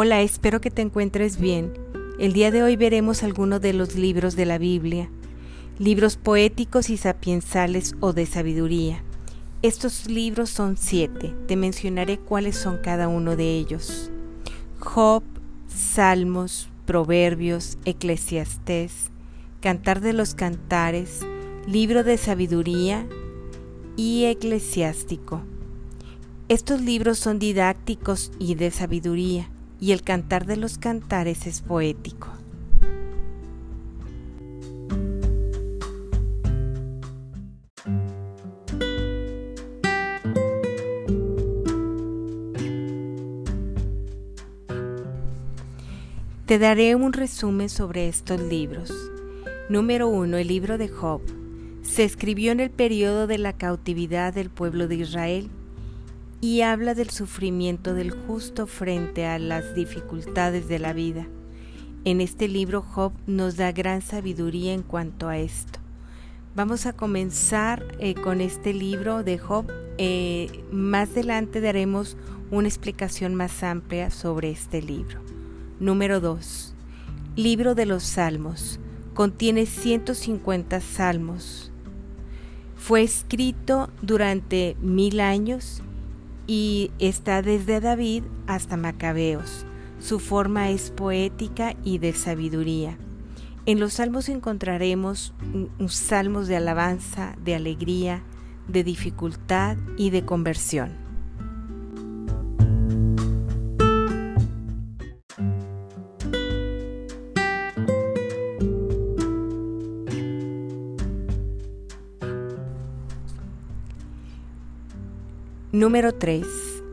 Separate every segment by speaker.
Speaker 1: Hola, espero que te encuentres bien. El día de hoy veremos algunos de los libros de la Biblia, libros poéticos y sapiensales o de sabiduría. Estos libros son siete, te mencionaré cuáles son cada uno de ellos. Job, Salmos, Proverbios, Eclesiastés, Cantar de los Cantares, Libro de Sabiduría y Eclesiástico. Estos libros son didácticos y de sabiduría, y el Cantar de los Cantares es poético. Te daré un resumen sobre estos libros. Número 1. El libro de Job. Se escribió en el periodo de la cautividad del pueblo de Israel y habla del sufrimiento del justo frente a las dificultades de la vida. En este libro Job nos da gran sabiduría en cuanto a esto. Vamos a comenzar eh, con este libro de Job. Eh, más adelante daremos una explicación más amplia sobre este libro. Número 2. Libro de los Salmos. Contiene 150 salmos. Fue escrito durante mil años y está desde David hasta Macabeos. Su forma es poética y de sabiduría. En los salmos encontraremos salmos de alabanza, de alegría, de dificultad y de conversión. Número 3.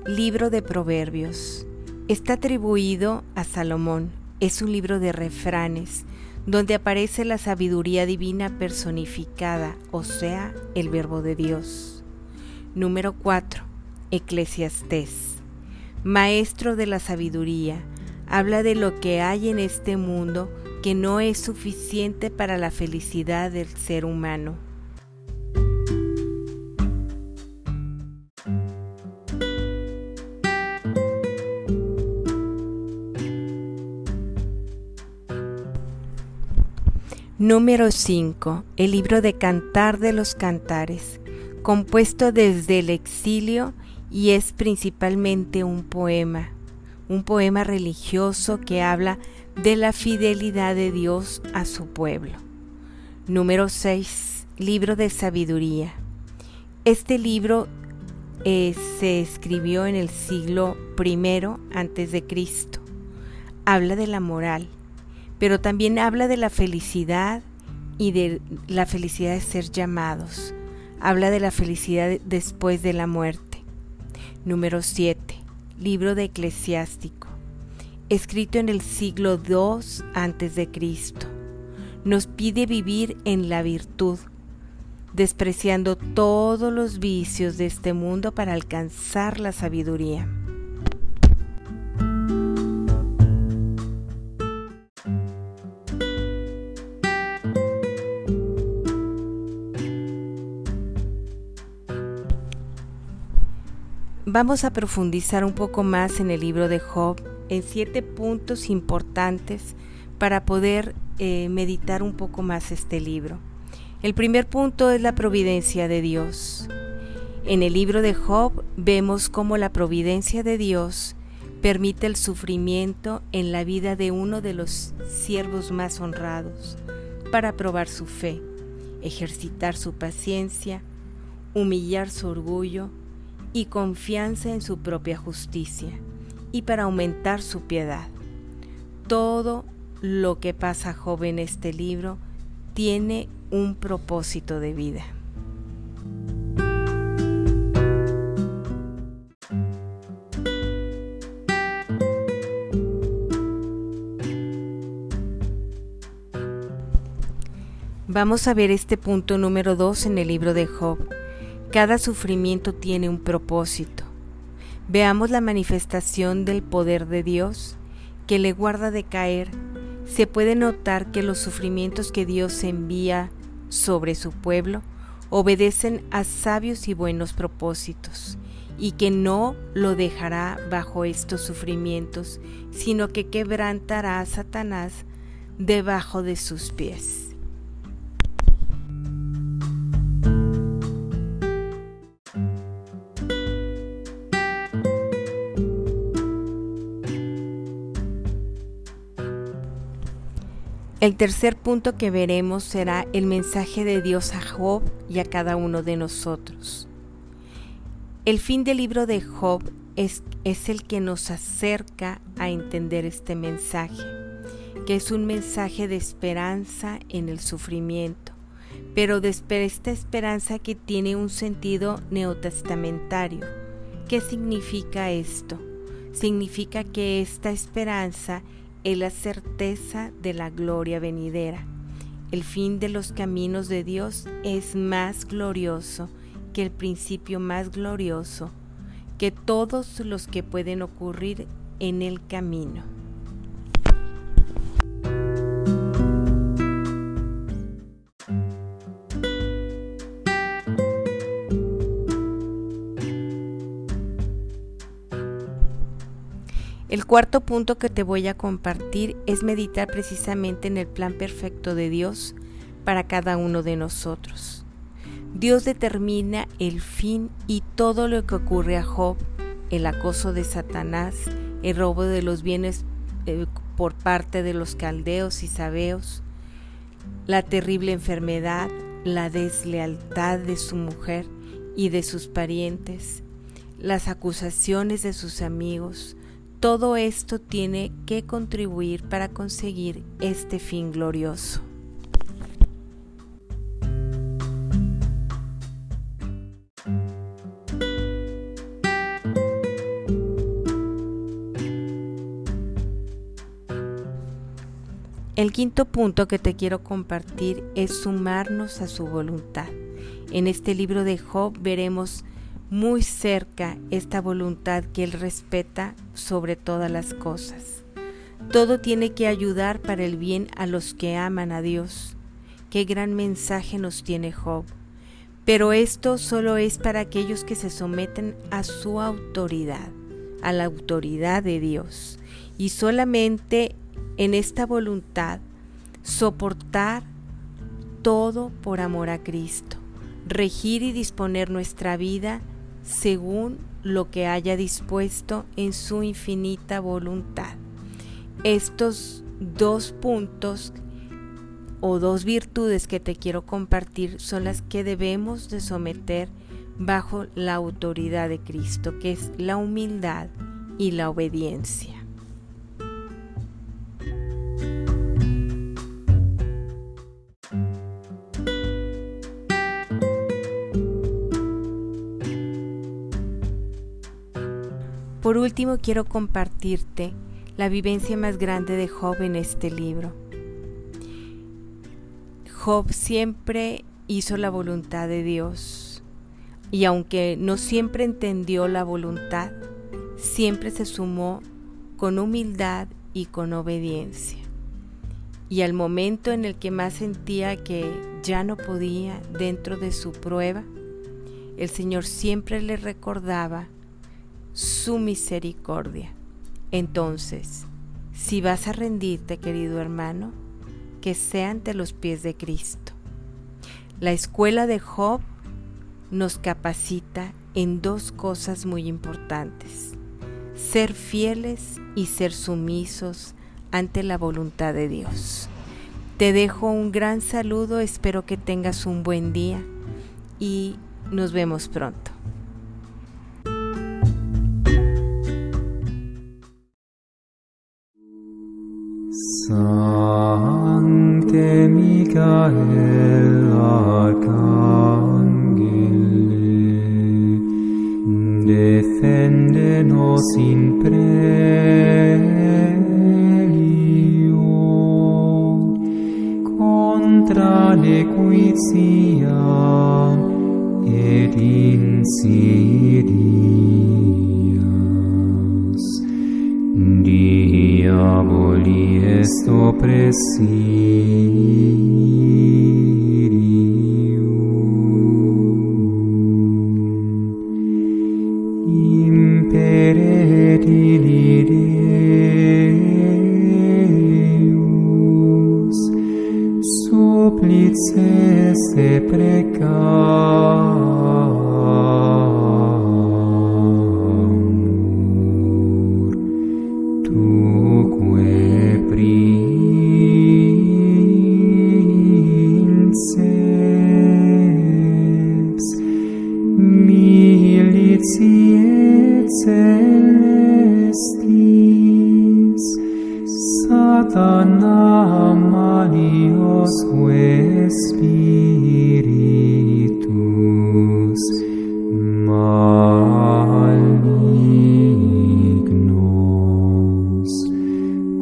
Speaker 1: Libro de Proverbios. Está atribuido a Salomón. Es un libro de refranes donde aparece la sabiduría divina personificada, o sea, el verbo de Dios. Número 4. Eclesiastés. Maestro de la sabiduría. Habla de lo que hay en este mundo que no es suficiente para la felicidad del ser humano. Número 5. El libro de Cantar de los Cantares, compuesto desde el exilio y es principalmente un poema, un poema religioso que habla de la fidelidad de Dios a su pueblo. Número 6. Libro de Sabiduría. Este libro eh, se escribió en el siglo I antes de Cristo. Habla de la moral, pero también habla de la felicidad y de la felicidad de ser llamados. Habla de la felicidad después de la muerte. Número 7. Libro de Eclesiástico. Escrito en el siglo II antes de Cristo. Nos pide vivir en la virtud, despreciando todos los vicios de este mundo para alcanzar la sabiduría. Vamos a profundizar un poco más en el libro de Job en siete puntos importantes para poder eh, meditar un poco más este libro. El primer punto es la providencia de Dios. En el libro de Job vemos cómo la providencia de Dios permite el sufrimiento en la vida de uno de los siervos más honrados para probar su fe, ejercitar su paciencia, humillar su orgullo y confianza en su propia justicia y para aumentar su piedad. Todo lo que pasa joven en este libro tiene un propósito de vida. Vamos a ver este punto número 2 en el libro de Job cada sufrimiento tiene un propósito. Veamos la manifestación del poder de Dios que le guarda de caer. Se puede notar que los sufrimientos que Dios envía sobre su pueblo obedecen a sabios y buenos propósitos y que no lo dejará bajo estos sufrimientos, sino que quebrantará a Satanás debajo de sus pies. El tercer punto que veremos será el mensaje de Dios a Job y a cada uno de nosotros. El fin del libro de Job es, el que nos acerca a entender este mensaje, que es un mensaje de esperanza en el sufrimiento, pero de esta esperanza que tiene un sentido neotestamentario. ¿Qué significa esto? Significa que esta esperanza es la certeza de la gloria venidera. El fin de los caminos de Dios es más glorioso que el principio más glorioso, que todos los que pueden ocurrir en el camino. Cuarto punto que te voy a compartir es meditar precisamente en el plan perfecto de Dios para cada uno de nosotros. Dios determina el fin y todo lo que ocurre a Job, el acoso de Satanás, el robo de los bienes eh, por parte de los caldeos y sabeos, la terrible enfermedad, la deslealtad de su mujer y de sus parientes, las acusaciones de sus amigos, todo esto tiene que contribuir para conseguir este fin glorioso. El quinto punto que te quiero compartir es sumarnos a su voluntad. En este libro de Job veremos muy cerca esta voluntad que Él respeta sobre todas las cosas. Todo tiene que ayudar para el bien a los que aman a Dios. Qué gran mensaje nos tiene Job. Pero esto solo es para aquellos que se someten a su autoridad, a la autoridad de Dios. Y solamente en esta voluntad, soportar todo por amor a Cristo, regir y disponer nuestra vida según lo que haya dispuesto en su infinita voluntad. Estos dos puntos o dos virtudes que te quiero compartir son las que debemos de someter bajo la autoridad de Cristo, que es la humildad y la obediencia. Por último, quiero compartirte la vivencia más grande de Job en este libro. Job siempre hizo la voluntad de Dios y aunque no siempre entendió la voluntad, siempre se sumó con humildad y con obediencia. Y al momento en el que más sentía que ya no podía dentro de su prueba, el Señor siempre le recordaba su misericordia. Entonces, si vas a rendirte, querido hermano, que sea ante los pies de Cristo. La escuela de Job nos capacita en dos cosas muy importantes, ser fieles y ser sumisos ante la voluntad de Dios. Te dejo un gran saludo, espero que tengas un buen día y nos vemos pronto.
Speaker 2: Sancte Michael Arcangele, defende nos in pre diaboli est oppressirium impere dili Deus supplices te precatum satana maliosque spiritus malignos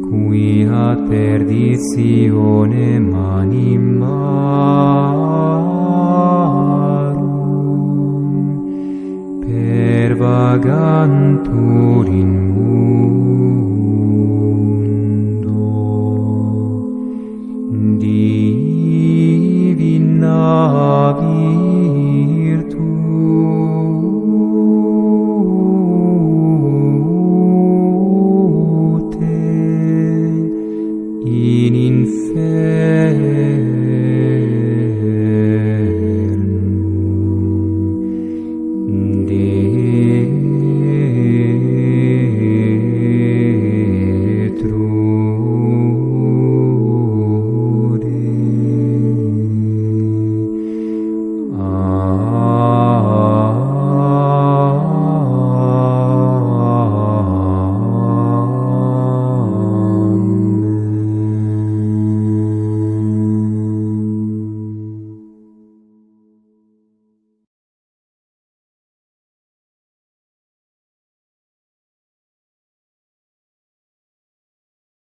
Speaker 2: qui ad perditionem animarum pervagantur in in inferi